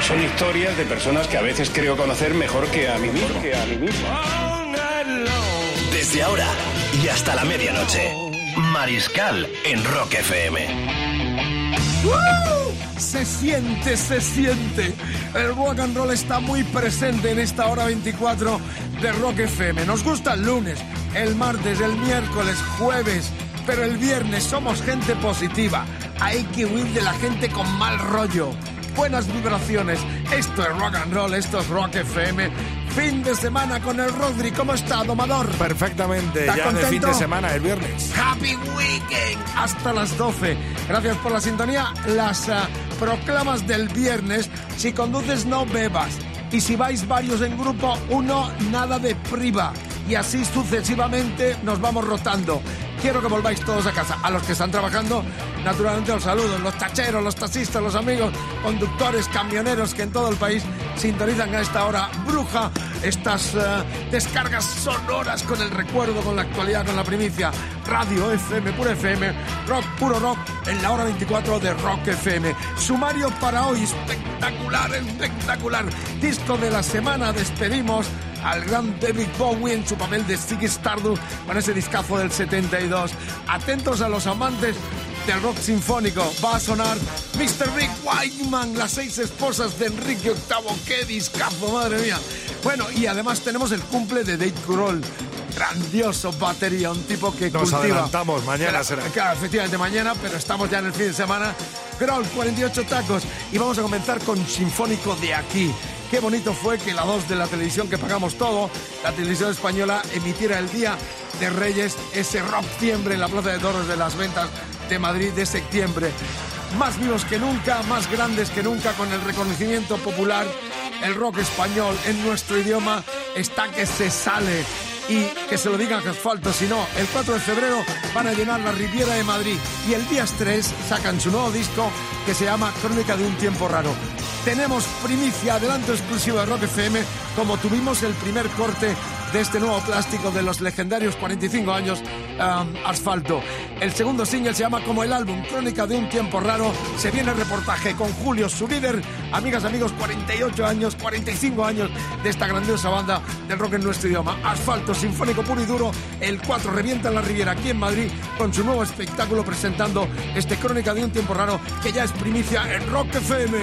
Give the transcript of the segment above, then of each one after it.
Son historias de personas que a veces creo conocer mejor que a mí mismo. Que a mí mismo. Desde ahora y hasta la medianoche. Mariscal en Rock FM. Se siente, se siente. El rock and roll está muy presente en esta hora 24 de Rock FM. Nos gusta el lunes, el martes, el miércoles, jueves, pero el viernes somos gente positiva. Hay que huir de la gente con mal rollo. Buenas vibraciones. Esto es rock and roll, esto es Rock FM. Fin de semana con el Rodri. ¿Cómo está, domador? Perfectamente, ¿Estás ya de fin contento? de semana, el viernes. Happy Weekend hasta las 12. Gracias por la sintonía. Las ah, proclamas del viernes. Si conduces, no bebas. Y si vais varios en grupo, uno, nada de priva. Y así sucesivamente nos vamos rotando. Quiero que volváis todos a casa. A los que están trabajando, naturalmente os saludo. Los tacheros, los taxistas, los amigos, conductores, camioneros que en todo el país sintonizan a esta hora bruja estas eh, descargas sonoras con el recuerdo, con la actualidad, con la primicia. Radio FM, puro FM, rock, puro rock, en la hora 24 de Rock FM. Sumario para hoy, espectacular, espectacular. Disco de la semana, despedimos al gran David Bowie en su papel de Ziggy Stardust con ese discazo del 72. Atentos a los amantes del rock sinfónico. Va a sonar Mr. Rick Whiteman, las seis esposas de Enrique VIII. ¡Qué discazo, madre mía! Bueno, y además tenemos el cumple de Dave Grohl. Grandioso batería, un tipo que Nos cultiva. adelantamos, mañana será. Claro, efectivamente mañana, pero estamos ya en el fin de semana. Grohl, 48 tacos. Y vamos a comenzar con Sinfónico de aquí. Qué bonito fue que la 2 de la televisión que pagamos todo, la televisión española, emitiera el día de Reyes ese rock siempre en la Plaza de Toros de las Ventas de Madrid de septiembre. Más vivos que nunca, más grandes que nunca, con el reconocimiento popular. El rock español en nuestro idioma está que se sale y que se lo digan a asfalto, si no, el 4 de febrero van a llenar la Riviera de Madrid y el día 3 sacan su nuevo disco que se llama Crónica de un tiempo raro. Tenemos primicia, adelanto exclusivo de Rock FM, como tuvimos el primer corte de este nuevo plástico de los legendarios 45 años um, Asfalto. El segundo single se llama como el álbum Crónica de un tiempo raro. Se viene el reportaje con Julio, su líder. Amigas, amigos, 48 años, 45 años de esta grandiosa banda del rock en nuestro idioma. Asfalto, sinfónico puro y duro. El 4 revienta en la Riviera aquí en Madrid con su nuevo espectáculo presentando este Crónica de un tiempo raro que ya es primicia en Rock FM.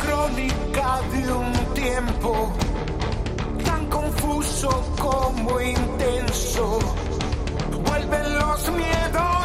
Crónica de un tiempo tan confuso como intenso. Vuelven los miedos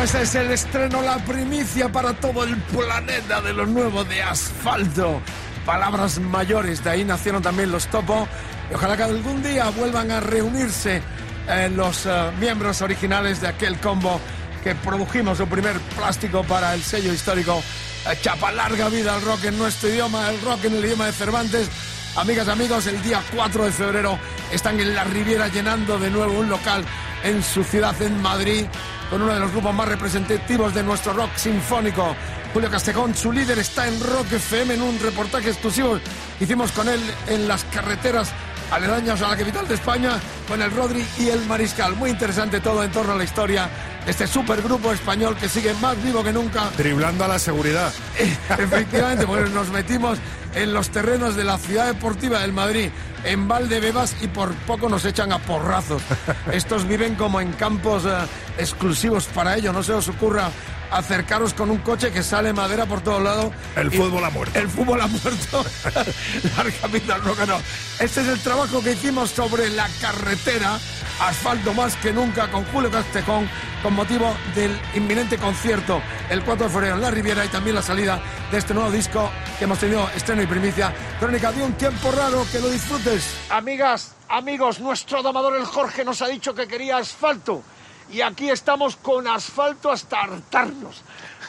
Bueno, es el estreno, la primicia para todo el planeta de lo nuevo de asfalto. Palabras mayores, de ahí nacieron también los Topo. Y ojalá que algún día vuelvan a reunirse eh, los eh, miembros originales de aquel combo que produjimos su primer plástico para el sello histórico eh, Chapa Larga Vida al Rock en nuestro idioma, el rock en el idioma de Cervantes. Amigas, amigos, el día 4 de febrero están en la Riviera llenando de nuevo un local en su ciudad, en Madrid, con uno de los grupos más representativos de nuestro rock sinfónico. Julio Castejón, su líder, está en Rock FM en un reportaje exclusivo hicimos con él en las carreteras aledañas a la capital de España, con el Rodri y el Mariscal. Muy interesante todo en torno a la historia este supergrupo español que sigue más vivo que nunca. Driblando a la seguridad. Efectivamente, porque nos metimos en los terrenos de la ciudad deportiva del Madrid, en Valdebebas, y por poco nos echan a porrazos. Estos viven como en campos eh, exclusivos para ello. No se os ocurra acercaros con un coche que sale madera por todos lados. El Y- fútbol ha muerto. El fútbol ha muerto. la capital roca no. Este es el trabajo que hicimos sobre la carretera, asfalto más que nunca, con Julio Castejón, con motivo del inminente concierto el 4 de febrero en La Riviera y también la salida de este nuevo disco que hemos tenido estreno y primicia. Crónica de un tiempo raro, que lo disfrutes. Amigas, amigos, nuestro domador el Jorge nos ha dicho que quería asfalto. Y aquí estamos con asfalto hasta hartarnos.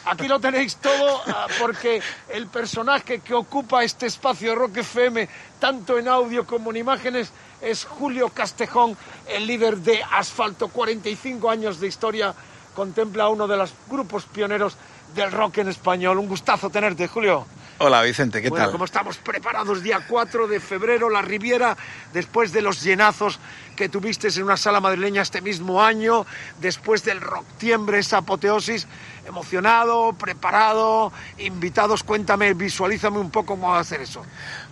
Aquí lo tenéis todo ah, porque el personaje que ocupa este espacio de Rock FM, tanto en audio como en imágenes, es Julio Castejón, el líder de Asfalto. 45 años de historia, contempla uno de los grupos pioneros del rock en español. Un gustazo tenerte, Julio. Hola Vicente, ¿qué bueno, tal? como estamos preparados, día 4 de febrero, la Riviera, después de los llenazos que tuviste en una sala madrileña este mismo año, después del Rocktiembre, esa apoteosis, emocionado, preparado, invitados, cuéntame, visualízame un poco cómo va a hacer eso.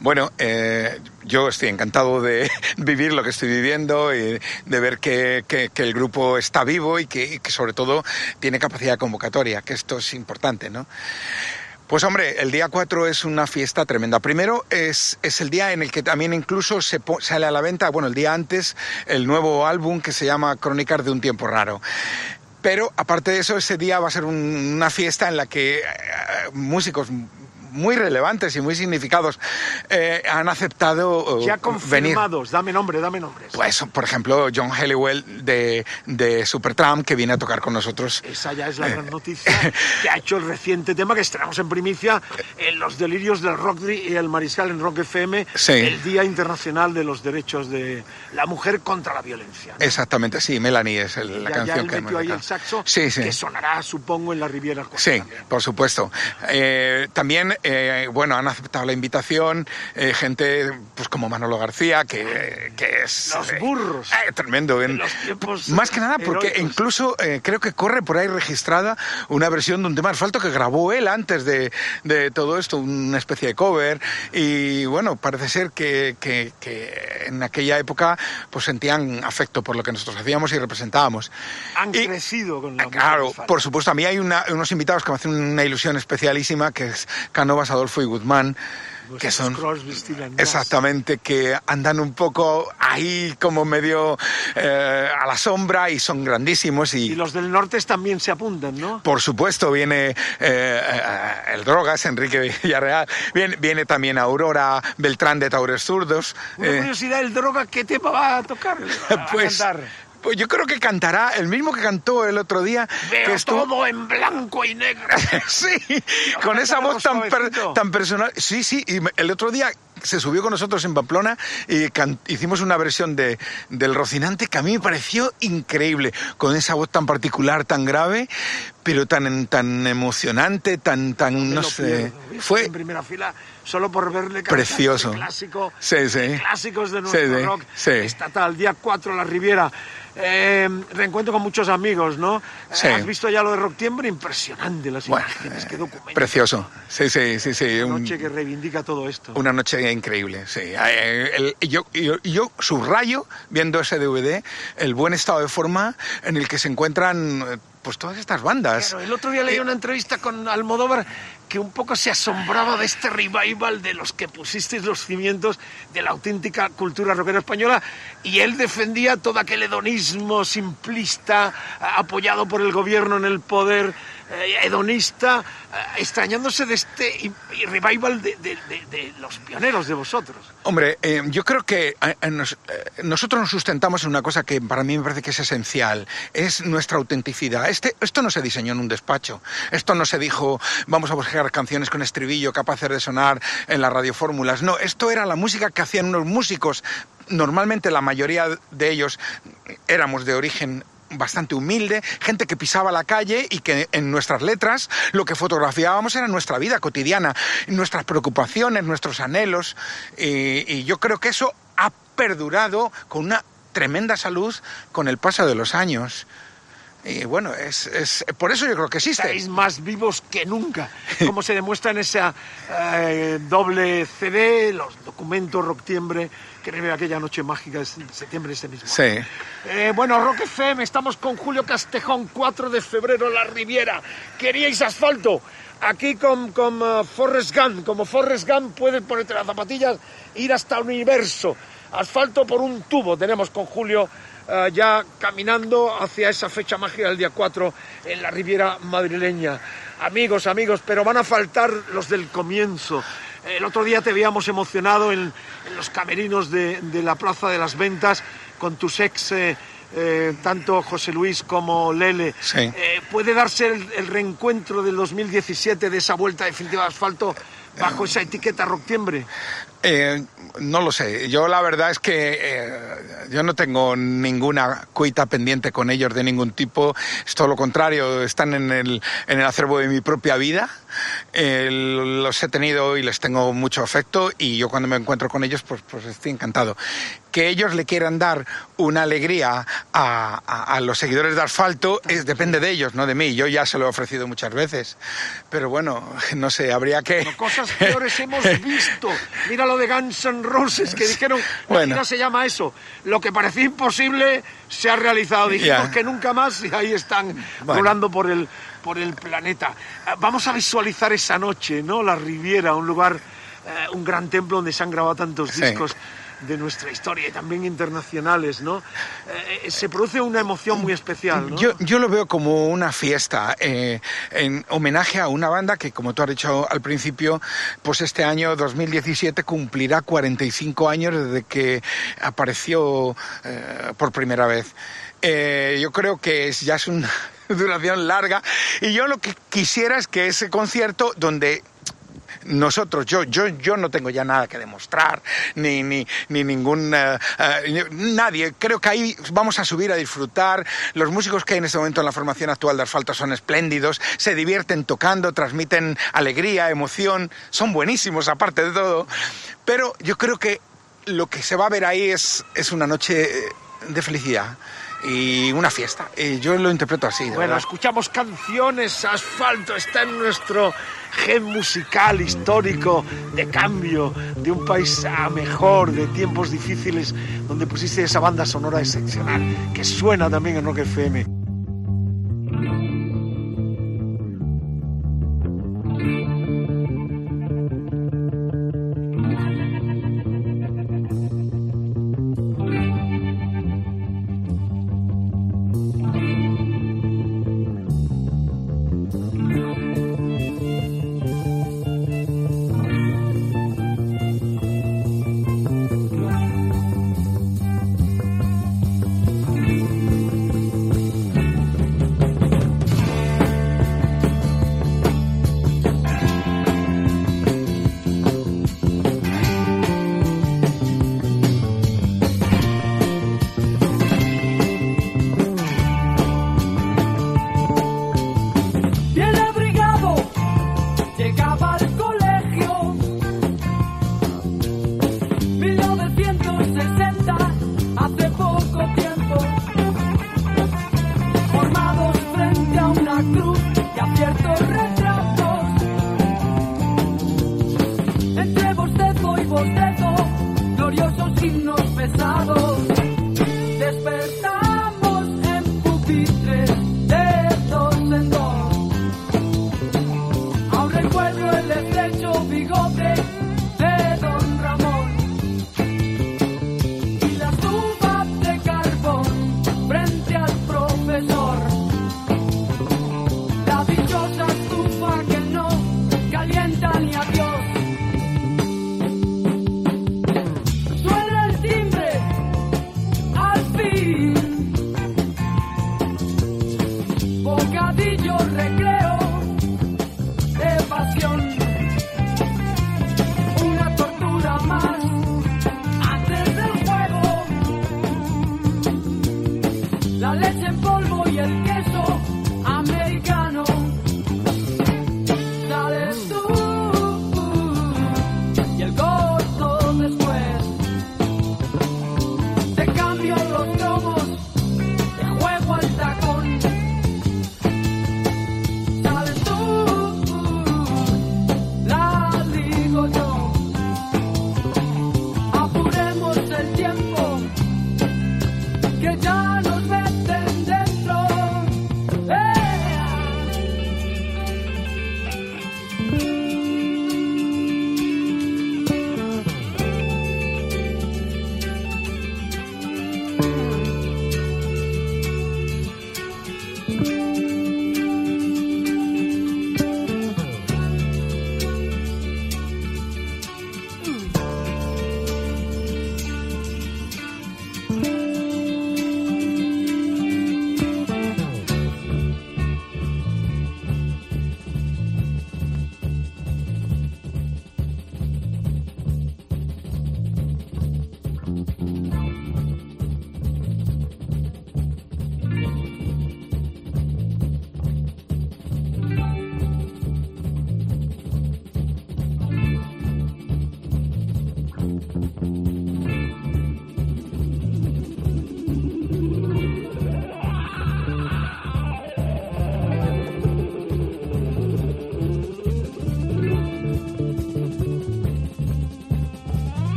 Bueno, eh, yo estoy encantado de vivir lo que estoy viviendo y de ver que, que- que el grupo está vivo y que, y que sobre todo tiene capacidad de convocatoria, que esto es importante, ¿no? Pues hombre, el día 4 es una fiesta tremenda. Primero es, es el día en el que también incluso se sale a la venta, bueno, el día antes, el nuevo álbum que se llama Crónicas de un tiempo raro. Pero aparte de eso, ese día va a ser un- una fiesta en la que eh, músicos muy relevantes y muy significados eh, han aceptado eh, Ya venir. confirmados, dame nombre, dame nombres. Pues, por ejemplo, John Halliwell de, de Supertramp, que viene a tocar con nosotros. Esa ya es la gran noticia que ha hecho el reciente tema que estrenamos en primicia en Los Delirios del Rock y el Mariscal en Rock FM, Sí. el Día Internacional de los Derechos de la Mujer contra la Violencia. ¿no? Exactamente, sí, Melanie es el- la ya, ya canción él que metió ahí el saxo, Sí, sí. que sonará, supongo, en la Riviera Cuatro Sí, también. por supuesto. Eh, también, eh, bueno, han aceptado la invitación eh, gente pues como Manolo García, que, que es... Los eh, burros. eh, tremendo. en- los más que nada porque heroicos. incluso creo que corre por ahí registrada una versión de un tema asfalto que grabó él antes de, de todo esto, una especie de cover. Y bueno, parece ser que, que- que en aquella época pues sentían afecto por lo que nosotros hacíamos y representábamos. Han Y- crecido con la Claro, por supuesto. A mí hay una- unos invitados que me hacen una ilusión especialísima, que es Canovas, Adolfo y Guzmán, que son... Exactamente, que andan un poco ahí como medio eh, a la sombra y son grandísimos y... Y los del norte también se apuntan, ¿no? Por supuesto, viene eh, eh, el Drogas, Enrique Villarreal, viene, viene también Aurora Beltrán de Taures Zurdos. Una eh, curiosidad, ¿el droga qué tema va a tocar? ¿Va a pues, cantar? Pues yo creo que cantará el mismo que cantó el otro día. Veo que estuvo- todo en blanco y negro. sí, con esa voz tan, per- tan personal. Sí, sí, y el otro día se subió con nosotros en Pamplona y can- hicimos una versión de, del Rocinante que a mí me pareció increíble, con esa voz tan particular, tan grave, pero tan, tan emocionante, tan, tan, no sé. Fue en primera fila solo por verle Precioso. clásico Sí, sí. clásicos de nuestro Sí, sí, rock estatal día 4 la Riviera Eh, reencuentro con muchos amigos no Eh, Sí. has visto ya lo de Rocktiembre impresionante las Bueno, imágenes qué documento precioso. Sí, sí, sí, sí. Una un- noche que reivindica todo esto Una noche increíble, sí. Eh, el- y yo, yo, yo subrayo, viendo ese DVD, el buen estado de forma en el que se encuentran eh, pues todas estas bandas. Claro, el otro día leí una entrevista con Almodóvar que un poco se asombraba de este revival de los que pusisteis los cimientos de la auténtica cultura rockera española y él defendía todo aquel hedonismo simplista apoyado por el gobierno en el poder eh, hedonista eh, extrañándose de este revival de, los pioneros de vosotros. Hombre, eh, yo creo que eh, nosotros nos sustentamos en una cosa que para mí me parece que es esencial, es nuestra autenticidad. Este, esto no se diseñó en un despacho, esto no se dijo vamos a buscar canciones con estribillo capaces de sonar en las radiofórmulas, no, esto era la música que hacían unos músicos, normalmente la mayoría de ellos éramos de origen bastante humilde, gente que pisaba la calle y que en nuestras letras lo que fotografiábamos era nuestra vida cotidiana, nuestras preocupaciones, nuestros anhelos, y, y yo creo que eso ha perdurado con una tremenda salud con el paso de los años. Y bueno, es, es por eso yo creo que existe. Estáis más vivos que nunca, como se demuestra en esa eh, doble CD, los documentos Rocktiembre, revive aquella noche mágica de septiembre de ese mismo Sí. Eh, bueno, Rock FM, estamos con Julio Castejón, 4 de febrero, La Riviera. ¿Queríais asfalto? Aquí con, con eh, Forrest Gump, como Forrest Gump puedes ponerte las zapatillas, ir hasta el universo. Asfalto por un tubo tenemos con Julio eh, ya caminando hacia esa fecha mágica del día 4 en la Riviera madrileña. Amigos, amigos, pero van a faltar los del comienzo. El otro día te veíamos emocionado en, en los camerinos de, de la Plaza de las Ventas con tus ex, eh, eh, tanto José Luis como Lele. Sí. Eh, ¿Puede darse el, el reencuentro del 2017 de esa vuelta definitiva de asfalto bajo esa etiqueta Rocktiembre? Eh, no lo sé. Yo la verdad es que eh, yo no tengo ninguna cuita pendiente con ellos de ningún tipo. Es todo lo contrario. Están en el, en el acervo de mi propia vida. Eh, los he tenido y les tengo mucho afecto y yo cuando me encuentro con ellos pues, pues estoy encantado. Que ellos le quieran dar una alegría a, a- a los seguidores de Asfalto es, depende de ellos, no de mí. Yo ya se lo he ofrecido muchas veces. Pero bueno, no sé, habría que... Cosas peores hemos visto. Mira de Guns N' Roses, que dijeron, Bueno. se llama eso. Lo que parecía imposible se ha realizado. Dijimos Ya. que nunca más y ahí están Bueno. rulando por el, por el planeta. Ah, Vamos a visualizar esa noche, ¿no? La Riviera, un lugar, eh, un gran templo donde se han grabado tantos Sí. De nuestra historia y también internacionales, ¿no? Eh, se produce una emoción muy especial, ¿no? Yo, yo lo veo como una fiesta eh, en homenaje a una banda que, como tú has dicho al principio, pues este año 2017 cumplirá 45 años desde que apareció eh, por primera vez. Eh, yo creo que es, ya es una duración larga y yo lo que quisiera es que ese concierto donde nosotros, yo, yo, yo no tengo ya nada que demostrar, ni, ni, ni ningún, eh, eh, nadie. Creo que ahí vamos a subir a disfrutar. Los músicos que hay en este momento en la formación actual de Asfalto son espléndidos, se divierten tocando, transmiten alegría, emoción, son buenísimos aparte de todo. Pero yo creo que lo que se va a ver ahí es, es una noche de felicidad y una fiesta. Yo lo interpreto así. de Bueno, verdad. escuchamos canciones, asfalto, está en nuestro gen musical histórico de cambio, de un país a mejor, de tiempos difíciles, donde pusiste esa banda sonora excepcional, que suena también en Rock FM.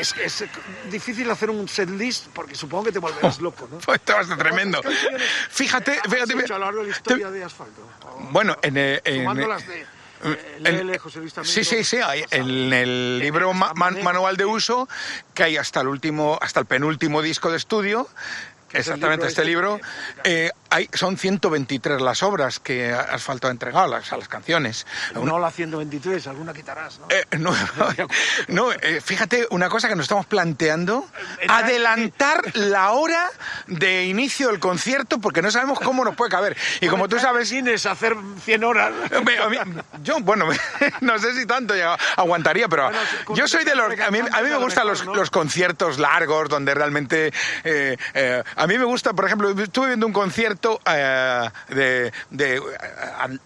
Es, es difícil hacer un set list porque supongo que te volverás loco, ¿no? Pues esto va a tremendo. ¿Cuántas canciones Fíjate, has fíjate. a lo largo de la historia de Asfalto? Bueno, en, eh, en- Sumando las de eh, Lele, José Luis. Sí, sí, sí. hay- en el libro ma- man- manual de uso que hay hasta el último, hasta el penúltimo disco de estudio. es el Exactamente, libro este este libro. eh, hay, son 123 las obras que Asfalto ha entregado, las, a las canciones. No la 123, alguna quitarás, ¿no? Eh, no, no, eh, fíjate, una cosa que nos estamos planteando, Eh, adelantar la hora de inicio del concierto porque no sabemos cómo nos puede caber. Y como tú sabes... Tienes hacer 100 horas. Yo, bueno, no sé si tanto ya aguantaría, pero Bueno, yo soy de los... A mí, a mí me gustan los, los conciertos largos donde realmente... eh, a mí me gusta, por ejemplo, estuve viendo un concierto eh, de, de eh,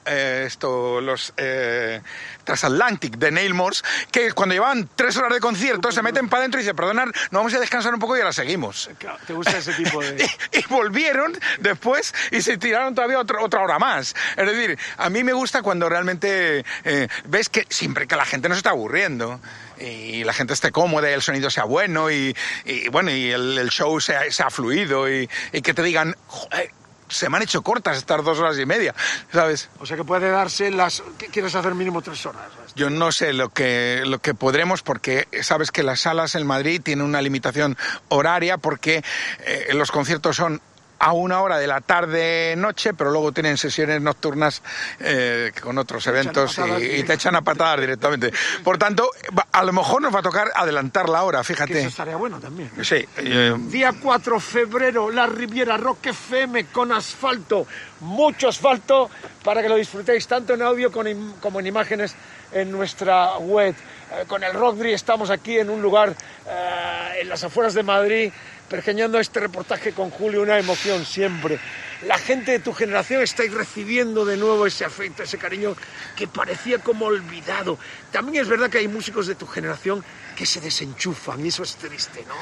eh, esto, los eh, Transatlantic de Neil Morse, que cuando llevaban tres horas de concierto se meten para adentro y dicen, perdonad, nos vamos a descansar un poco y ahora seguimos. ¿Te gusta ese tipo de...? Y, y volvieron después y se tiraron todavía otro- otra hora más. Es decir, a mí me gusta cuando realmente eh, ves que siempre que la gente no se está aburriendo y la gente esté cómoda y el sonido sea bueno y, y, bueno y el, el show sea, sea fluido y, y que te digan "Joder, se me han hecho cortas estas dos horas y media, ¿sabes? O sea que puede darse las... ¿qué ¿Quieres hacer mínimo tres horas? Yo no sé lo que, lo que podremos porque sabes que las salas en Madrid tienen una limitación horaria porque eh, los conciertos son a una hora de la tarde-noche, pero luego tienen sesiones nocturnas eh, con otros eventos y, y te echan a patadas directamente. Por tanto, a lo mejor nos va a tocar adelantar la hora, Que eso fíjate. estaría bueno también. Sí, eh, Día 4 de febrero, La Riviera Rock FM con asfalto, mucho asfalto para que lo disfrutéis tanto en audio como en imágenes en nuestra web. Eh, con el Rockdry estamos aquí en un lugar en las afueras de Madrid, pergeñando este reportaje con Julio, una emoción siempre. La gente de tu generación estáis recibiendo de nuevo ese afecto, ese cariño que parecía como olvidado. También es verdad que hay músicos de tu generación que se desenchufan y eso es triste, ¿no?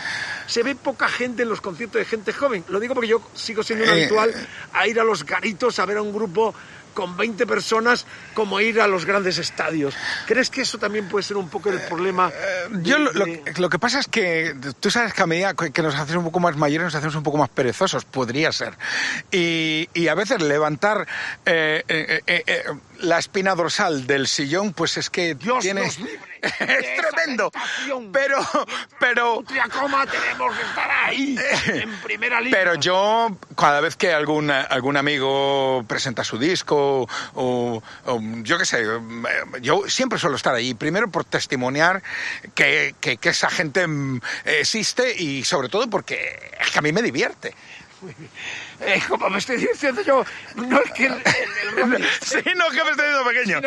Se ve poca gente en los conciertos de gente joven. Lo digo porque yo sigo siendo un Eh, habitual a ir a los garitos a ver a un grupo con 20 personas como ir a los grandes estadios. ¿Crees que eso también puede ser un poco el problema? de- Yo lo, lo- de- lo que pasa es que tú sabes que a medida que nos hacemos un poco más mayores nos hacemos un poco más perezosos, podría ser. Y, y a veces levantar eh, eh, eh, eh, la espina dorsal del sillón, pues es que Dios tiene... nos libre es tremendo. Pero, pero, Coma tenemos que estar ahí, en primera línea. pero yo, cada vez que algún, algún amigo presenta su disco, o, o yo qué sé, yo siempre suelo estar ahí, primero por testimoniar que, que- que esa gente mm, existe y sobre todo porque es que a mí me divierte. Eh, como me estoy diciendo yo, no es que el, el, Sí, no, que me estoy viendo pequeño.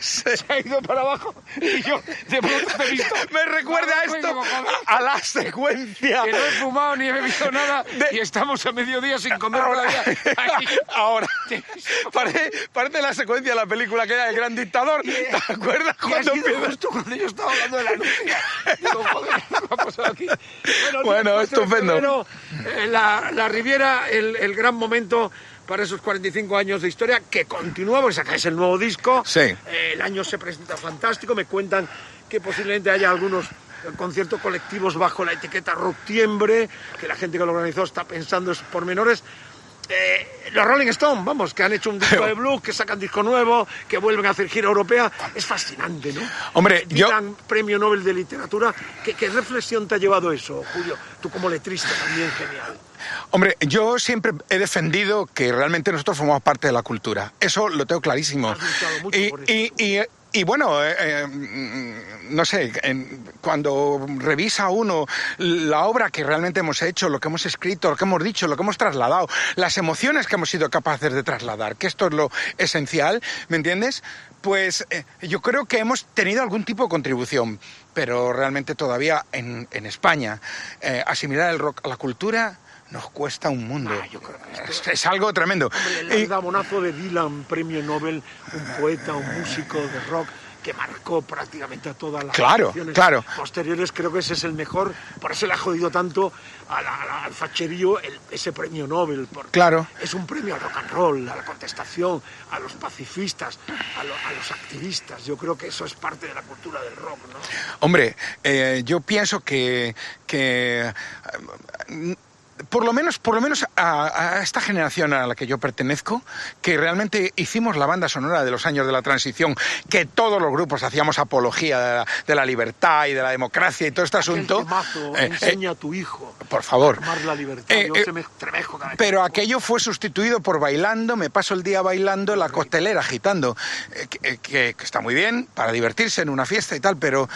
se ha ido para abajo y yo de pronto te he visto. Me recuerda Bueno, esto a, a la secuencia. Que no he fumado ni he bebido nada De- y estamos a mediodía sin comer Ahora, ahora parece, parece la secuencia de la película que era El Gran Dictador. ¿Te acuerdas cuando cuando yo estaba hablando de la. Digo, joder, ¿qué ha pasado aquí? Bueno, Bueno, día 4 de estupendo. febrero, eh, la, la Riviera, el, el gran momento para esos 45 años de historia que continúa, porque sacáis el nuevo disco. Sí. Eh, el año se presenta fantástico. Me cuentan que posiblemente haya algunos conciertos colectivos bajo la etiqueta Rocktiembre, que la gente que lo organizó está pensando esos pormenores. Eh, los Rolling Stones, vamos, que han hecho un disco de blues, que sacan disco nuevo, que vuelven a hacer gira europea. Es fascinante, ¿no? Hombre, Que yo- premio Nobel de Literatura. ¿Qué, qué reflexión te ha llevado eso, Julio? Tú como letrista también, genial. Hombre, yo siempre he defendido que realmente nosotros formamos parte de la cultura. Eso lo tengo clarísimo. Y, y- y- y bueno, eh, eh, no sé, en- cuando revisa uno la obra que realmente hemos hecho, lo que hemos escrito, lo que hemos dicho, lo que hemos trasladado, las emociones que hemos sido capaces de trasladar, que esto es lo esencial, ¿me entiendes? Pues eh, yo creo que hemos tenido algún tipo de contribución, pero realmente todavía en, en España asimilar el rock a la cultura nos cuesta un mundo. Ah, yo creo que es, es algo tremendo. Hombre, el Y- damonazo de Dylan, premio Nobel, un poeta, un músico de rock, que marcó prácticamente a todas las Claro, claro. posteriores. Creo que ese es el mejor, por eso le ha jodido tanto a la- a la- al facherío el- ese premio Nobel. Porque Claro. Es un premio al rock and roll, a la contestación, a los pacifistas, a, lo- a los activistas. Yo creo que eso es parte de la cultura del rock, ¿no? Hombre, eh, yo pienso que, que eh, por lo menos, por lo menos a, a esta generación a la que yo pertenezco, que realmente hicimos la banda sonora de los años de la transición, que todos los grupos hacíamos apología de la, de la libertad y de la democracia y todo este asunto. Temazo, eh, eh, enseña a tu hijo por favor. a amar la libertad. Eh, Yo se me Pero aquello fue sustituido por bailando, me paso el día bailando la costelera, agitando, que, que- que está muy bien para divertirse en una fiesta y tal, pero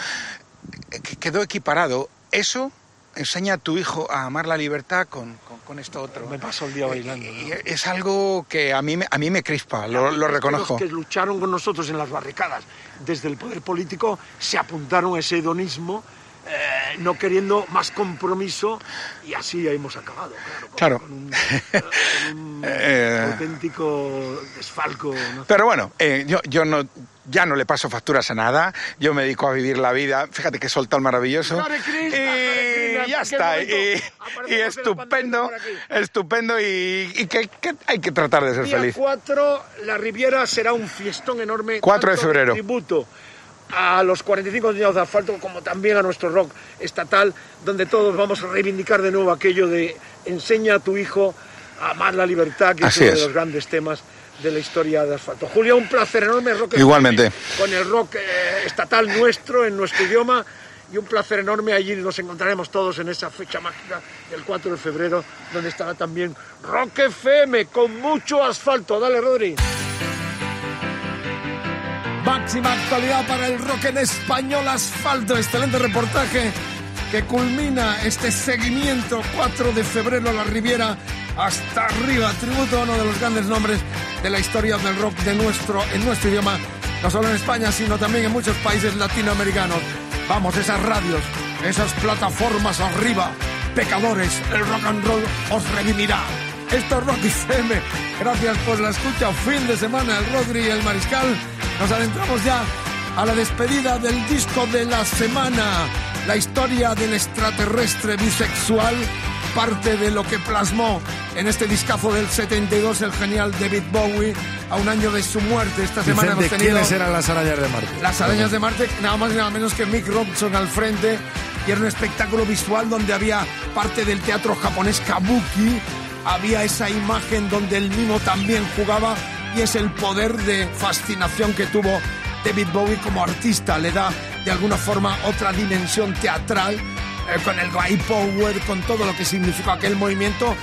que quedó equiparado. Eso enseña a tu hijo a amar la libertad con, con- con esto otro. Me paso el día bailando. Y es algo que a mí me, a mí me crispa, lo, lo reconozco. Los que lucharon con nosotros en las barricadas desde el poder político se apuntaron a ese hedonismo, eh, no queriendo más compromiso, y así hemos acabado, claro. con- Claro. con un Eh, auténtico desfalco. ¿no? Pero bueno, eh, yo, yo no, ya no le paso facturas a nada, yo me dedico a vivir la vida, fíjate que soltado el maravilloso. Hare Krishna, y Hare Krishna, ya está, y, y estupendo, estupendo y, y que, que hay que tratar de ser Día feliz. 4, la Riviera será un fiestón enorme. 4 de febrero. tributo a los 45 años de asfalto como también a nuestro rock estatal, donde todos vamos a reivindicar de nuevo aquello de enseña a tu hijo a amar la libertad, que Así es uno es. de los grandes temas de la historia de asfalto. Julio, un placer enorme, rock Igualmente. con el rock eh, estatal nuestro, en nuestro idioma. Y un placer enorme, allí nos encontraremos todos en esa fecha mágica del 4 de febrero, donde estará también Rock FM con mucho asfalto. Dale, Rodri. Máxima actualidad para el rock en español asfalto. Excelente reportaje que culmina este seguimiento 4 de febrero la Riviera hasta arriba. Tributo a uno de los grandes nombres de la historia del rock de nuestro, en nuestro idioma, no solo en España, sino también en muchos países latinoamericanos. Vamos, esas radios, esas plataformas arriba, pecadores, el rock and roll os redimirá. Esto es Rock FM. Gracias por la escucha. Fin de semana, el Rodri y el Mariscal. Nos adentramos ya a la despedida del disco de la semana. La historia del extraterrestre bisexual, parte de lo que plasmó en este discazo del 72 el genial David Bowie a un año de su muerte. Esta semana hemos tenido ¿quiénes eran las arañas de Marte? las arañas de Marte, nada más y nada menos que Mick Robson al frente. Y era un espectáculo visual donde había parte del teatro japonés kabuki. Había esa imagen donde el mimo también jugaba. Y es el poder de fascinación que tuvo David Bowie como artista. Le da de alguna forma otra dimensión teatral. Eh, con el guy power, con todo lo que significó aquel movimiento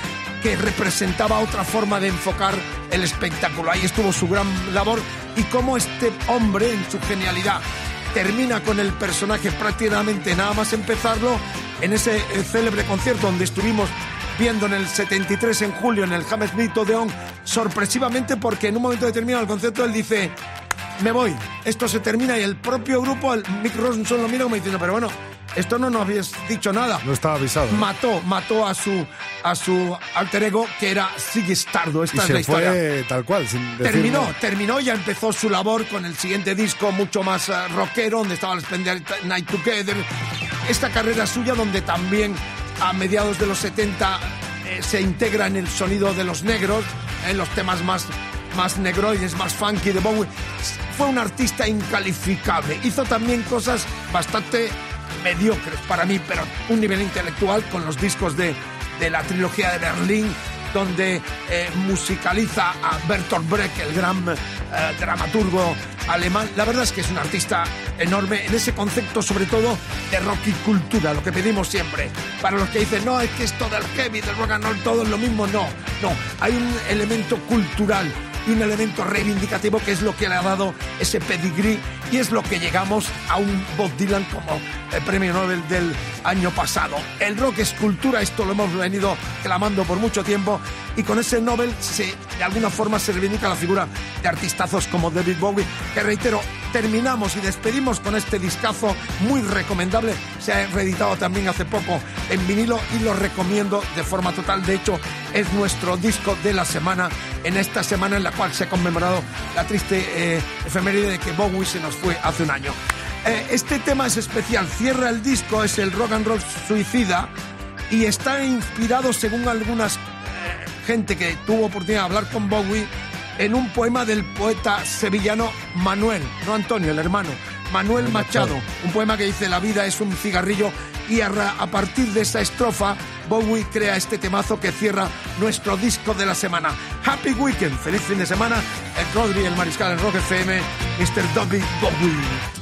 que representaba otra forma de enfocar el espectáculo. Ahí estuvo su gran labor y cómo este hombre, en su genialidad, termina con el personaje prácticamente nada más empezarlo en ese eh, célebre concierto donde estuvimos viendo en el 73 en julio en el Hammersmith Odeon sorpresivamente porque en un momento determinado del concierto él dice me voy, esto se termina y el propio grupo, el Mick Ronson lo mira como diciendo pero bueno, esto no nos habías dicho nada No estaba avisado. ¿no? mató, mató a su a su alter ego que era. Y Esta es se la historia. fue tal cual, sin Terminó, nada. terminó y ya empezó su labor con el siguiente disco mucho más eh, rockero, donde estaba el Splendid Night Together. Esta carrera suya donde también a mediados de los 70 eh, se integra en el sonido de los negros, en los temas más, más negroides, más funky de Bowie. Fue un artista incalificable. Hizo también cosas bastante mediocres para mí, pero un nivel intelectual con los discos de, de la trilogía de Berlín, donde eh, musicaliza a Bertolt Brecht, el gran eh, dramaturgo alemán. La verdad es que es un artista enorme en ese concepto, sobre todo, de rock y cultura, lo que pedimos siempre. Para los que dicen, no, es que esto del heavy, del rock and roll, todo es lo mismo, no, no. Hay un elemento cultural y un elemento reivindicativo que es lo que le ha dado ese pedigrí y es lo que llegamos a un Bob Dylan como el premio Nobel del año pasado. El rock es cultura, esto lo hemos venido clamando por mucho tiempo y con ese Nobel se, de alguna forma se reivindica la figura de artistazos como David Bowie, que reitero, terminamos y despedimos con este discazo muy recomendable. Se ha reeditado también hace poco en vinilo y lo recomiendo de forma total. De hecho, es nuestro disco de la semana, en esta semana en la cual se ha conmemorado la triste eh, efeméride de que Bowie se nos fue hace un año. Eh, este tema es especial, cierra el disco, es el rock and roll suicida y está inspirado, según algunas gente que tuvo oportunidad de hablar con Bowie, en un poema del poeta sevillano Manuel, no Antonio, el hermano, Manuel Machado, un poema que dice la vida es un cigarrillo y a, partir de esa estrofa Bowie crea este temazo que cierra nuestro disco de la semana. Happy Weekend, feliz fin de semana, el Rodri, el Mariscal, el Rock FM, Mr. Doggy Bowie.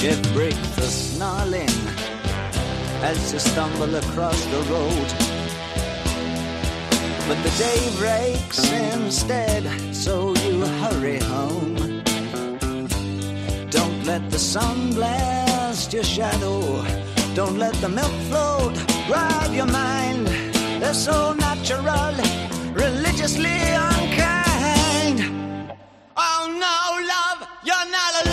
Shit breaks the snarling as you stumble across the road. But the day breaks instead, so you hurry home. Don't let the sun blast your shadow. Don't let the milk float rob your mind. They're so natural, religiously unkind. Oh no, love, you're not alone.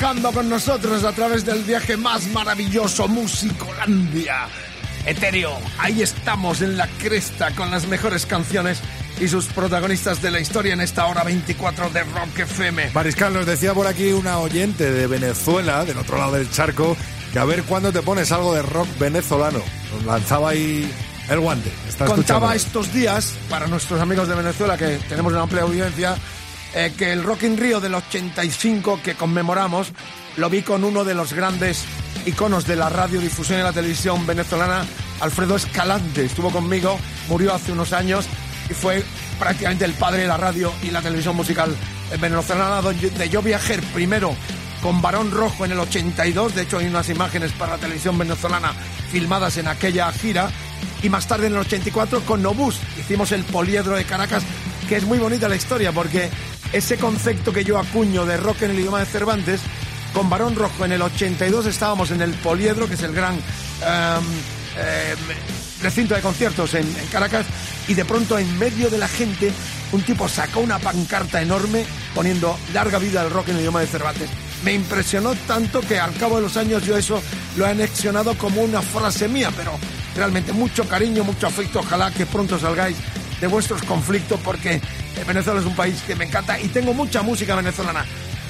Viajando con nosotros a través del viaje más maravilloso, Musicolandia. Etéreo, ahí estamos en la cresta con las mejores canciones y sus protagonistas de la historia en esta hora 24 de Rock FM. Mariscal, nos decía por aquí una oyente de Venezuela, del otro lado del charco, que a ver cuándo te pones algo de rock venezolano. Nos lanzaba ahí el guante. Contaba escuchando. estos días, para nuestros amigos de Venezuela, que tenemos una amplia audiencia, eh, que el Rock in Rio del 85 que conmemoramos lo vi con uno de los grandes iconos de la radiodifusión y la televisión venezolana, Alfredo Escalante. Estuvo conmigo, murió hace unos años y fue prácticamente el padre de la radio y la televisión musical venezolana, donde yo viajé primero con Barón Rojo en el 82, de hecho hay unas imágenes para la televisión venezolana filmadas en aquella gira, y más tarde en el 84 con Nobus, hicimos el poliedro de Caracas, que es muy bonita la historia, porque ese concepto que yo acuño de rock en el idioma de Cervantes, con Barón Rojo en el 82 estábamos en el poliedro, que es el gran... em, em, recinto de conciertos en, en Caracas y de pronto en medio de la gente un tipo sacó una pancarta enorme poniendo larga vida al rock en el idioma de Cervantes. Me impresionó tanto que al cabo de los años yo eso lo he anexionado como una frase mía, pero realmente mucho cariño, mucho afecto. Ojalá que pronto salgáis de vuestros conflictos porque Eh, Venezuela es un país que me encanta y tengo mucha música venezolana.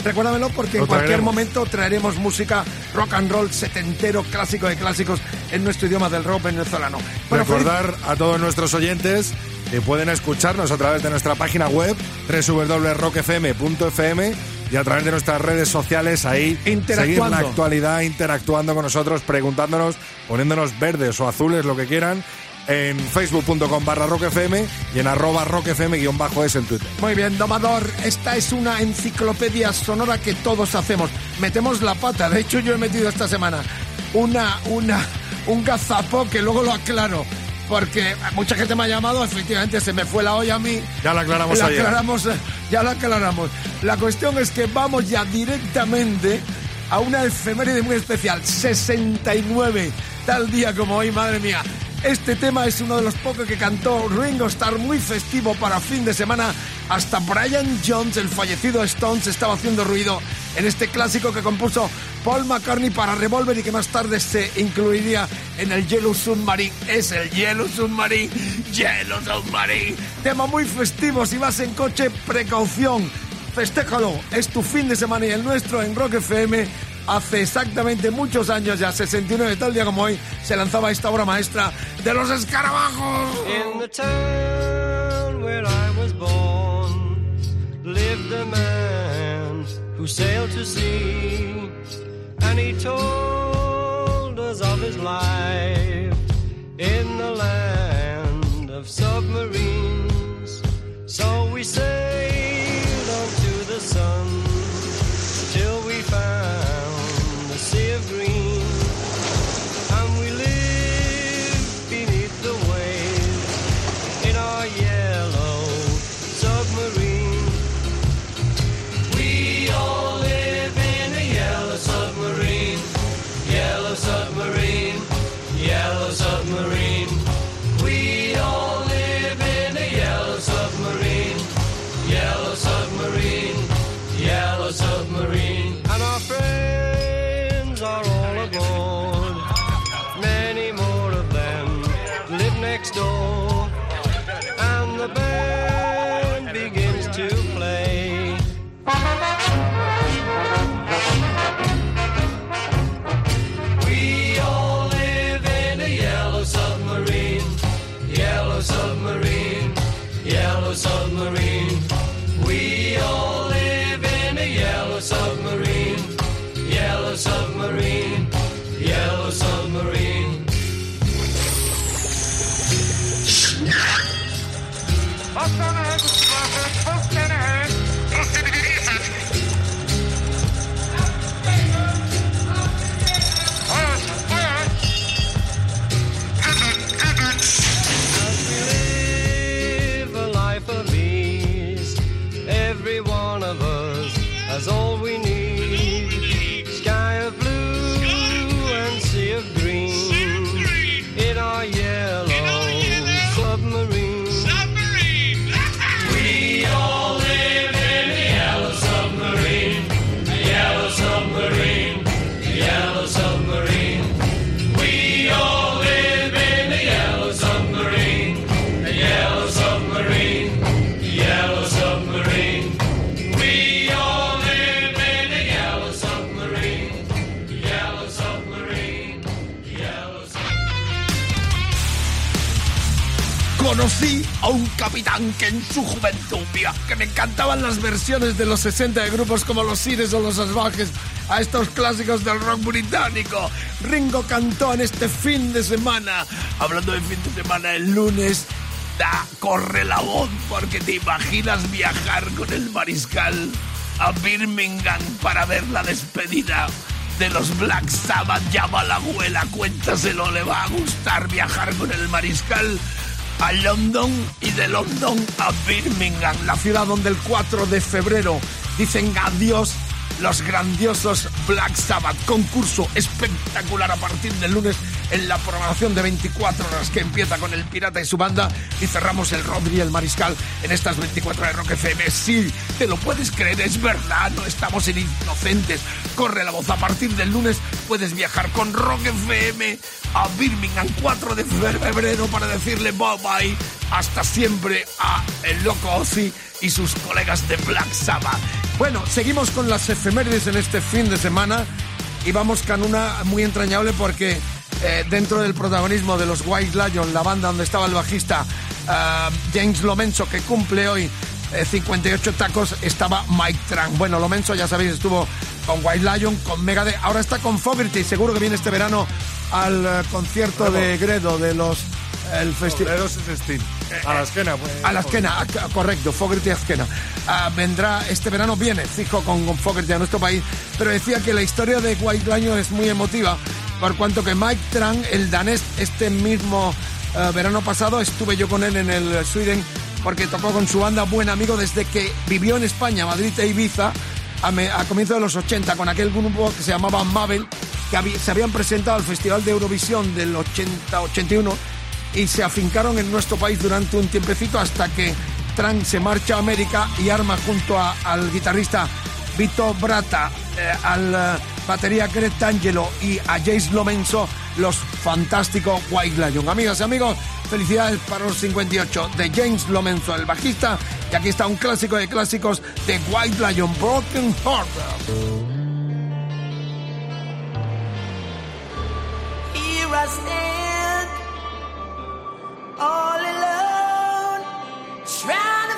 Recuérdamelo porque en cualquier traeremos. momento traeremos música rock and roll setentero, clásico de clásicos en nuestro idioma del rock venezolano. Bueno, Recordar a todos nuestros oyentes que pueden escucharnos a través de nuestra página web www.rockfm.fm y a través de nuestras redes sociales ahí seguir la actualidad, interactuando con nosotros, preguntándonos, poniéndonos verdes o azules, lo que quieran, en facebook.com barra rockfm y en arroba rockfm guion bajo es en Twitter. Muy bien, Domador, esta es una enciclopedia sonora que todos hacemos. Metemos la pata, de hecho yo he metido esta semana una, una, un gazapo que luego lo aclaro. Porque mucha gente me ha llamado, efectivamente se me fue la olla a mí. Ya la aclaramos La ayer. aclaramos, ya la aclaramos. La cuestión es que vamos ya directamente a una efeméride muy especial, 69, tal día como hoy, madre mía. Este tema es uno de los pocos que cantó Ringo Starr, muy festivo para fin de semana. Hasta Brian Jones, el fallecido Stones, estaba haciendo ruido en este clásico que compuso Paul McCartney para Revolver y que más tarde se incluiría en el Yellow Submarine. Es el Yellow Submarine, Yellow Submarine. Tema muy festivo, si vas en coche, precaución. Festéjalo, es tu fin de semana y el nuestro en Rock FM. Hace exactamente muchos años, ya 69, tal día como hoy, se lanzaba esta obra maestra de los escarabajos. In the town where I was born lived a man who sailed to sea, and he told us of his life in the land of submarines. So we sailed to play. Que en su juventud, que me encantaban las versiones de los 60 de grupos como los Sires o los Salvajes a estos clásicos del rock británico. Ringo cantó en este fin de semana. Hablando de fin de semana, el lunes, da, corre la voz porque te imaginas viajar con el mariscal a Birmingham para ver la despedida de los Black Sabbath. Llama a la abuela, cuéntaselo, le va a gustar viajar con el mariscal a London y de London a Birmingham, la ciudad donde el 4 de febrero dicen adiós los grandiosos Black Sabbath. Concurso espectacular a partir del lunes en la programación de 24 horas que empieza con el Pirata y su banda y cerramos el Rodri y el Mariscal en estas 24 horas de Rock FM. Sí, te lo puedes creer, es verdad, no estamos en inocentes. Corre la voz, a partir del lunes puedes viajar con Rock FM a Birmingham 4 de febrero para decirle bye bye hasta siempre a el loco Ozzy y sus colegas de Black Sabbath. Bueno, seguimos con las efemérides en este fin de semana y vamos con una muy entrañable porque eh, dentro del protagonismo de los White Lion, la banda donde estaba el bajista ah, James Lomenso, que cumple hoy eh, 58 tacos, estaba Mike Tran. Bueno, Lomenso, ya sabéis, estuvo con White Lion, con Megadeth, ahora está con Fogerty, seguro que viene este verano al eh, concierto de Gredo de los el festival. A la esquena, pues. a la esquena, correcto, Fogerty a esquena. Ah, vendrá este verano, viene fijo con, con Fogerty a nuestro país, pero decía que la historia de White Lion es muy emotiva, por cuanto que Mike Tran, el danés, este mismo eh, verano pasado estuve yo con él en el Sweden porque tocó con su banda Buen Amigo desde que vivió en España, Madrid e Ibiza, a, me- a comienzos de los 80, con aquel grupo que se llamaba Mabel, que se habían presentado al Festival de Eurovisión del 80-81 y se afincaron en nuestro país durante un tiempecito hasta que Tran se marcha a América y arma junto a- al guitarrista Vito Brata, eh, al eh, batería Greg D'Angelo y a Jace Lomenso, los fantásticos White Lion. Amigas y amigos, felicidades para los 58 de James Lomenso, el bajista, y aquí está un clásico de clásicos de White Lion, Broken Heart. All alone, trying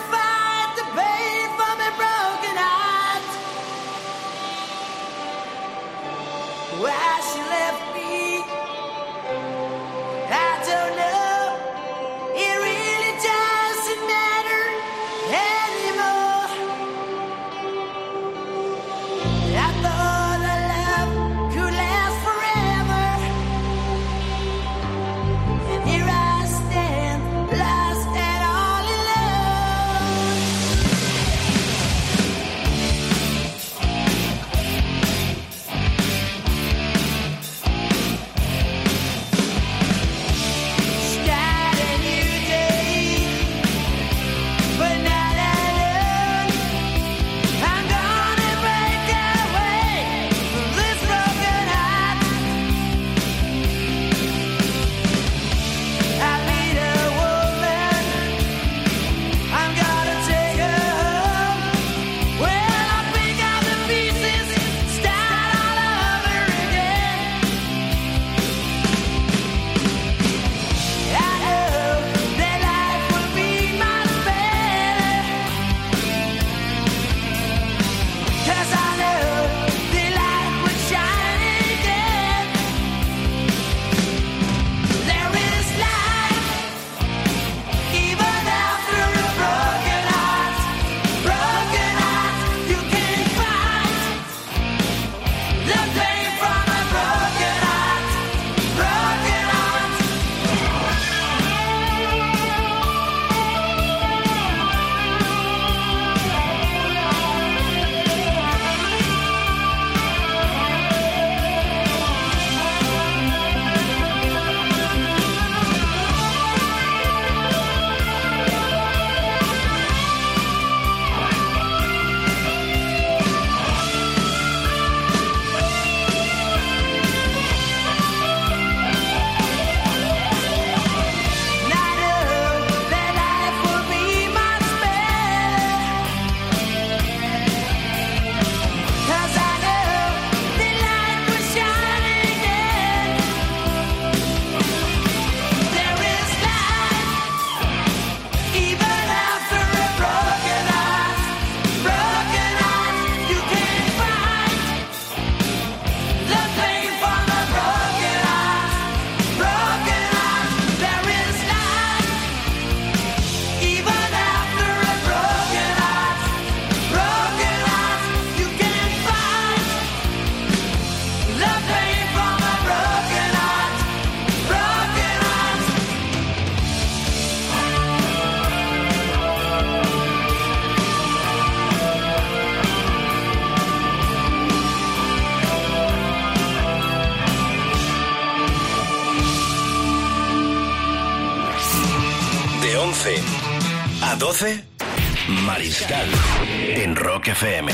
FM.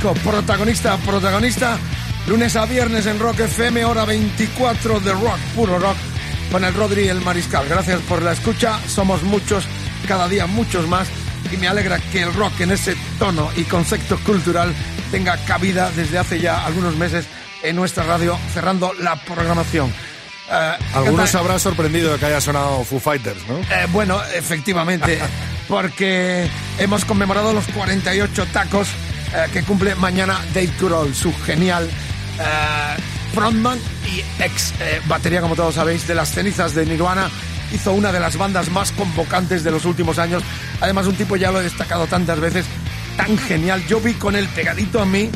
Disco, protagonista protagonista, lunes a viernes en Rock FM, hora 24 de rock, puro rock, con el Rodri y el Mariscal. Gracias por la escucha, somos muchos, cada día muchos más, y me alegra que el rock en ese tono y concepto cultural tenga cabida desde hace ya algunos meses en nuestra radio, cerrando la programación. Eh, Algunos se habrán sorprendido de que haya sonado Foo Fighters, ¿no? eh, bueno, efectivamente, porque hemos conmemorado los 48 tacos eh, que cumple mañana Dave Grohl, su genial eh, frontman y ex eh, batería, como todos sabéis, de las cenizas de Nirvana. Hizo una de las bandas más convocantes de los últimos años. Además, un tipo, ya lo he destacado tantas veces, tan genial. Yo vi con él pegadito a mí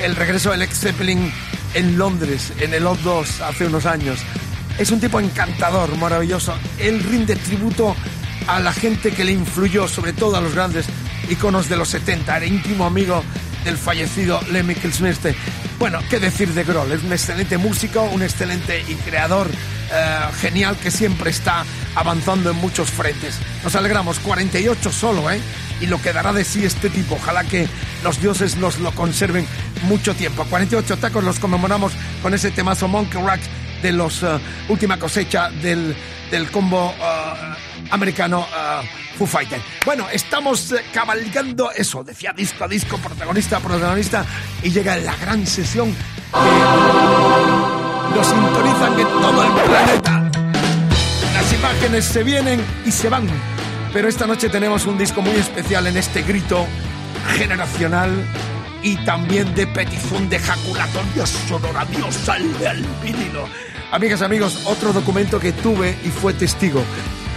el regreso del ex Zeppelin en Londres, en el O2, hace unos años. Es un tipo encantador, maravilloso. Él rinde tributo a la gente que le influyó, sobre todo a los grandes iconos de los 70. Era íntimo amigo del fallecido Lemmy Kilmister. Bueno, qué decir de Grohl, es un excelente músico, un excelente y creador eh, genial que siempre está avanzando en muchos frentes. Nos alegramos, 48 solo, ¿eh? Y lo que dará de sí este tipo. Ojalá que los dioses nos lo conserven mucho tiempo. 48 tacos los conmemoramos con ese temazo Monkey Rat de los eh, última cosecha del, del combo eh, americano eh, Foo Fighter. Bueno, estamos cabalgando eso, decía disco a disco, protagonista a protagonista, y llega la gran sesión que nos sintonizan en todo el planeta. Las imágenes se vienen y se van, pero esta noche tenemos un disco muy especial en este grito generacional y también de petición de ejaculatoria sonora. Dios salve al vinilo. Amigas, amigos, otro documento que tuve y fue testigo.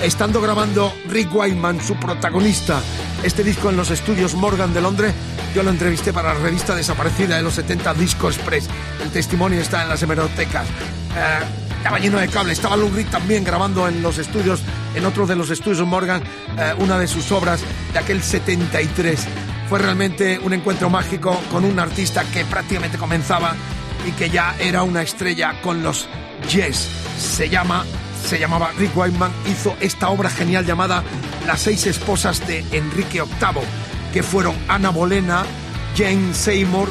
Estando grabando Rick Wyman, su protagonista, este disco en los estudios Morgan de Londres, yo lo entrevisté para la revista desaparecida de los 70 Disco Express. El testimonio está en las hemerotecas. Eh, estaba lleno de cables. Estaba Lou Reed también grabando en los estudios, en otro de los estudios Morgan, eh, una de sus obras de aquel 73. Fue realmente un encuentro mágico con un artista que prácticamente comenzaba y que ya era una estrella con los Yes. Se llama, se llamaba Rick Wyman, hizo esta obra genial llamada Las seis esposas de Enrique VIII, que fueron Ana Bolena, Jane Seymour,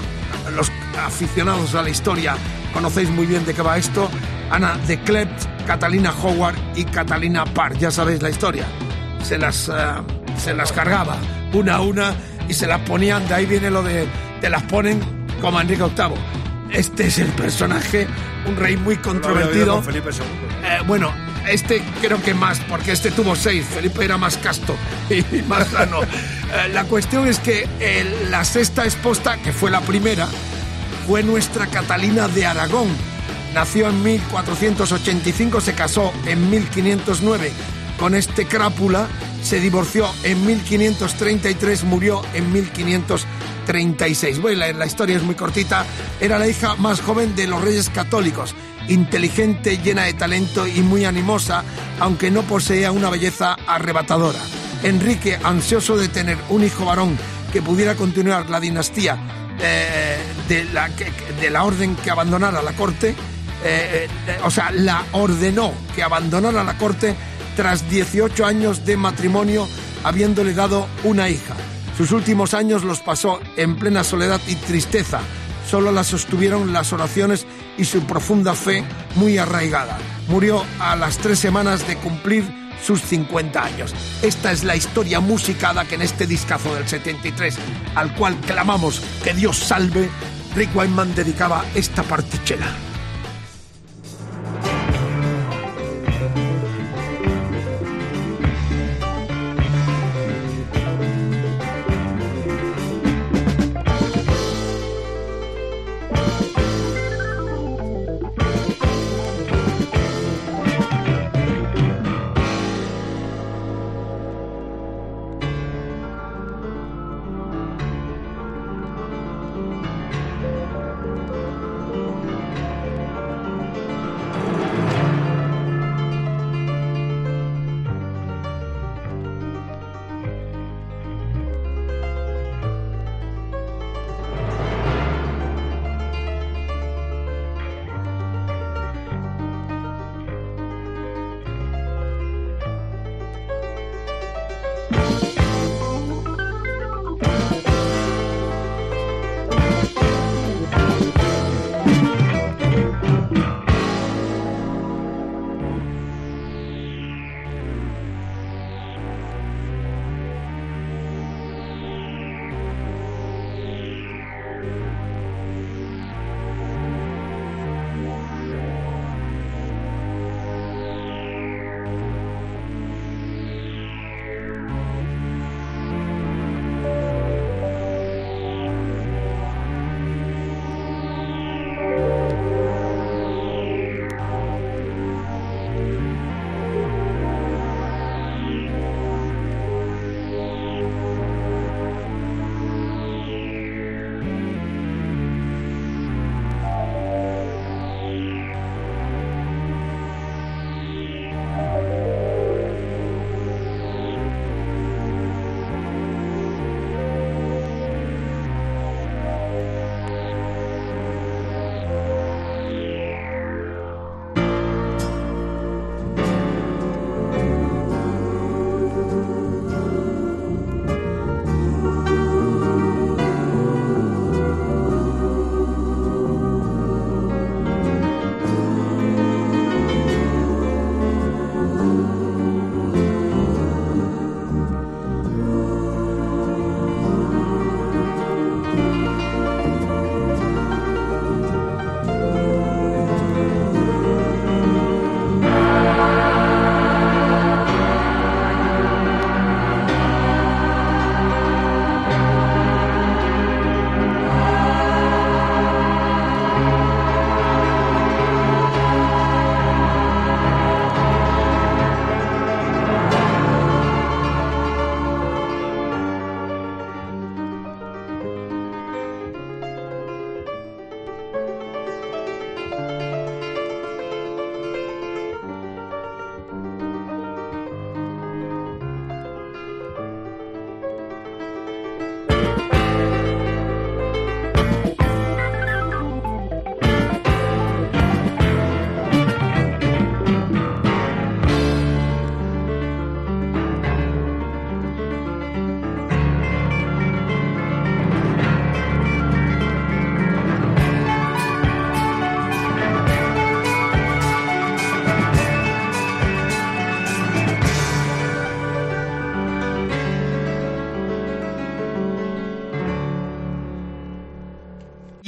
los aficionados a la historia conocéis muy bien de qué va esto, Ana de Klept, Catalina Howard y Catalina Parr, ya sabéis la historia. Se las, eh, se las cargaba una a una y se las ponían, de ahí viene lo de te las ponen como Enrique VIII. Este es el personaje, un rey muy controvertido. Con Felipe II. Eh, bueno, este creo que más, porque este tuvo seis. Felipe era más casto y más sano. Eh, la cuestión es que eh, la sexta esposa, que fue la primera, fue nuestra Catalina de Aragón. Nació en 1485, se casó en 1509 con este crápula, se divorció en 1533, murió en 1536. Bueno, la, historia es muy cortita. Era la hija más joven de los reyes católicos, inteligente, llena de talento y muy animosa, aunque no poseía una belleza arrebatadora. Enrique, ansioso de tener un hijo varón que pudiera continuar la dinastía eh, de, la, que- de la orden que abandonara la corte, eh, eh, o sea, la ordenó que abandonara la corte tras 18 años de matrimonio, habiéndole dado una hija. Sus últimos años los pasó en plena soledad y tristeza. Solo la sostuvieron las oraciones y su profunda fe muy arraigada. Murió a las tres semanas de cumplir sus 50 años. Esta es la historia musicada que en este discazo del 73, al cual clamamos que Dios salve, Rick Wyman dedicaba esta partichela.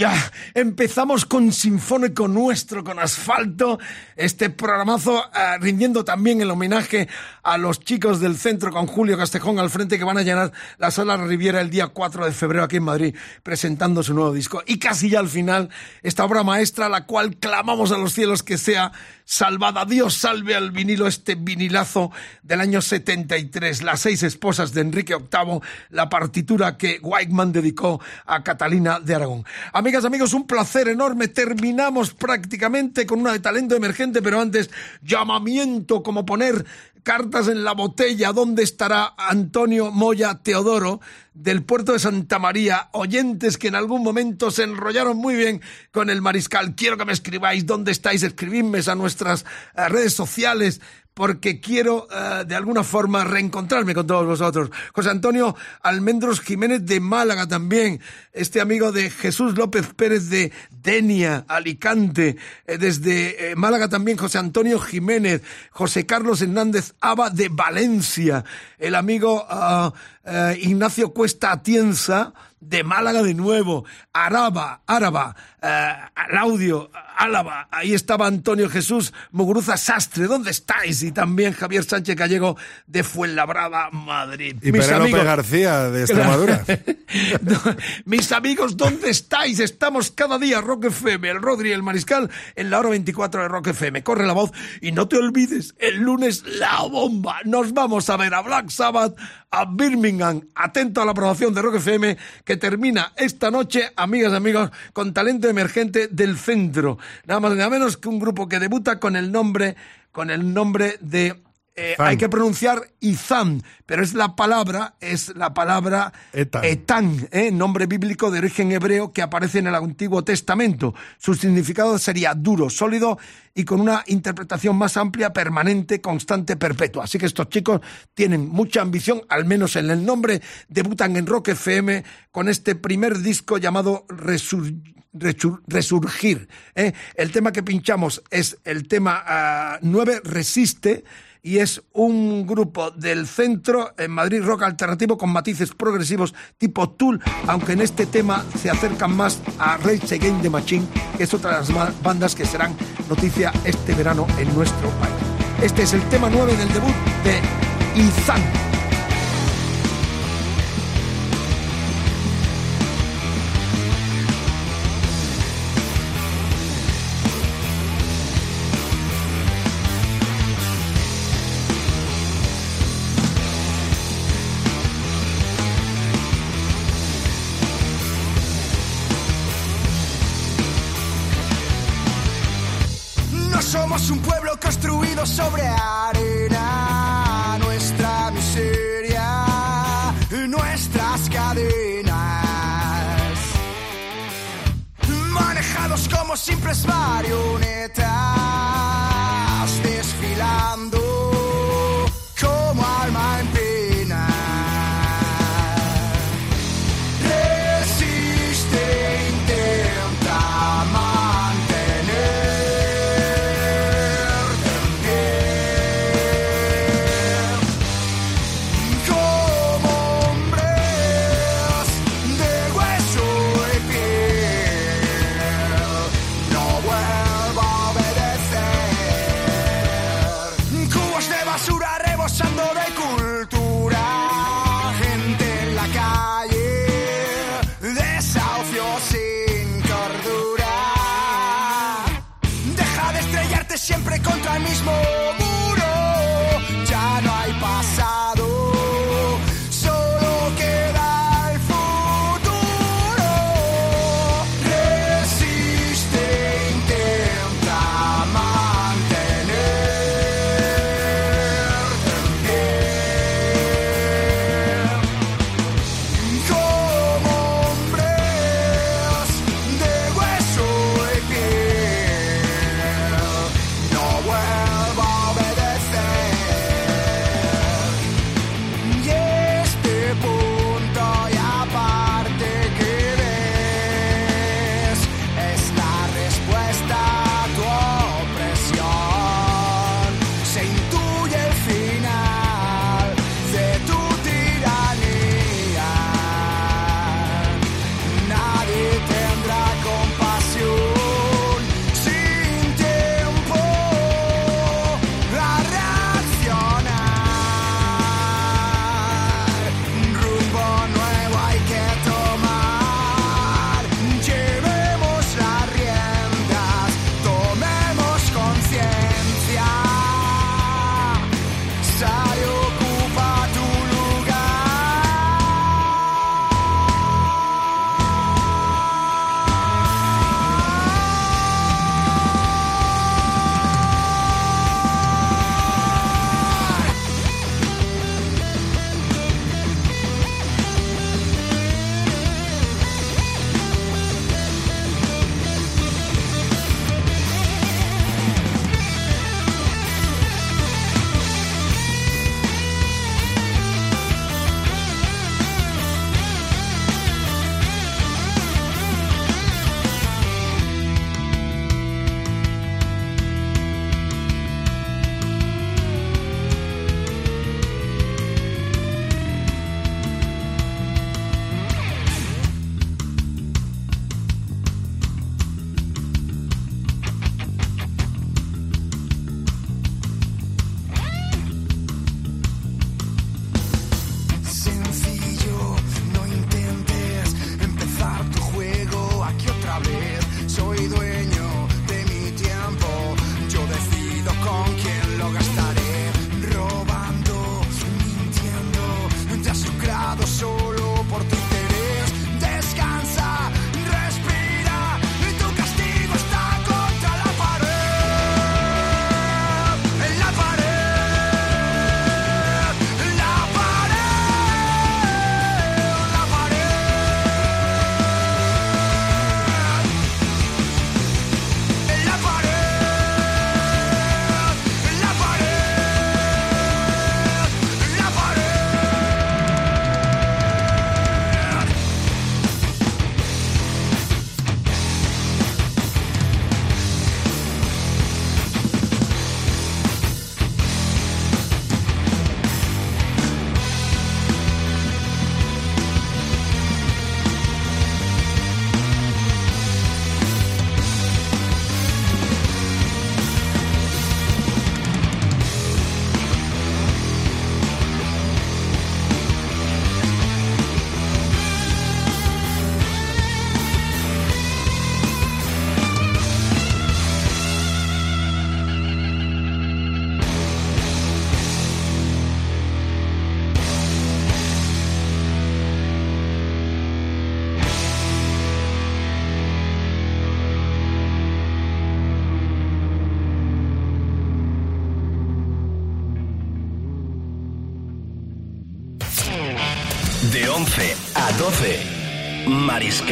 Ya, empezamos con Sinfónico Nuestro, con Asfalto, este programazo eh, rindiendo también el homenaje a los chicos del centro con Julio Castejón al frente que van a llenar la sala Riviera el día 4 de febrero aquí en Madrid presentando su nuevo disco. Y casi ya al final, esta obra maestra, la cual clamamos a los cielos que sea salvada. Dios salve al vinilo, este vinilazo del año 73, Las seis esposas de Enrique VIII, la partitura que Whiteman dedicó a Catalina de Aragón. Amigas, amigos, un placer enorme. Terminamos prácticamente con una de talento emergente, pero antes, llamamiento, como poner cartas en la botella. ¿Dónde estará Antonio Moya Teodoro del puerto de Santa María? Oyentes que en algún momento se enrollaron muy bien con el mariscal. Quiero que me escribáis dónde estáis. Escribidme a nuestras eh, redes sociales porque quiero eh, de alguna forma reencontrarme con todos vosotros. José Antonio Almendros Jiménez de Málaga también, este amigo de Jesús López Pérez de Denia, Alicante, eh, desde eh, Málaga también José Antonio Jiménez, José Carlos Hernández Aba de Valencia, el amigo ah, Ignacio Cuesta Atienza, de Málaga de nuevo, Araba, Áraba, eh, Laudio, Álava, ahí estaba Antonio Jesús Muguruza Sastre, ¿dónde estáis? Y también Javier Sánchez Gallego de Fuenlabrada, Madrid. Y Penélope García de Extremadura. Mis amigos, ¿dónde estáis? Estamos cada día, Rock FM, el Rodri y el Mariscal, en la hora 24 de Rock FM. Corre la voz y no te olvides, el lunes la bomba. Nos vamos a ver a Black Sabbath, a Birmingham. Atento a la aprobación de Rock FM que termina esta noche, amigas y amigos, con talento emergente del centro. Nada más nada menos que un grupo que debuta con el nombre, con el nombre de eh, hay que pronunciar Izan, pero es la palabra, es la palabra Etan. ¿eh? nombre bíblico de origen hebreo que aparece en el Antiguo Testamento. Su significado sería duro, sólido y con una interpretación más amplia, permanente, constante, perpetua. Así que estos chicos tienen mucha ambición, al menos en el nombre, debutan en Rock FM con este primer disco llamado Resur- Resur- Resurgir. ¿eh? El tema que pinchamos es el tema 9, Resiste, y es un grupo del centro en Madrid rock alternativo con matices progresivos tipo Tool, aunque en este tema se acercan más a Rage Against the Machine, que es otra de las bandas que serán noticia este verano en nuestro país. Este es el tema 9 del debut de Izan.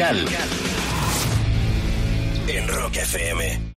Mariscal.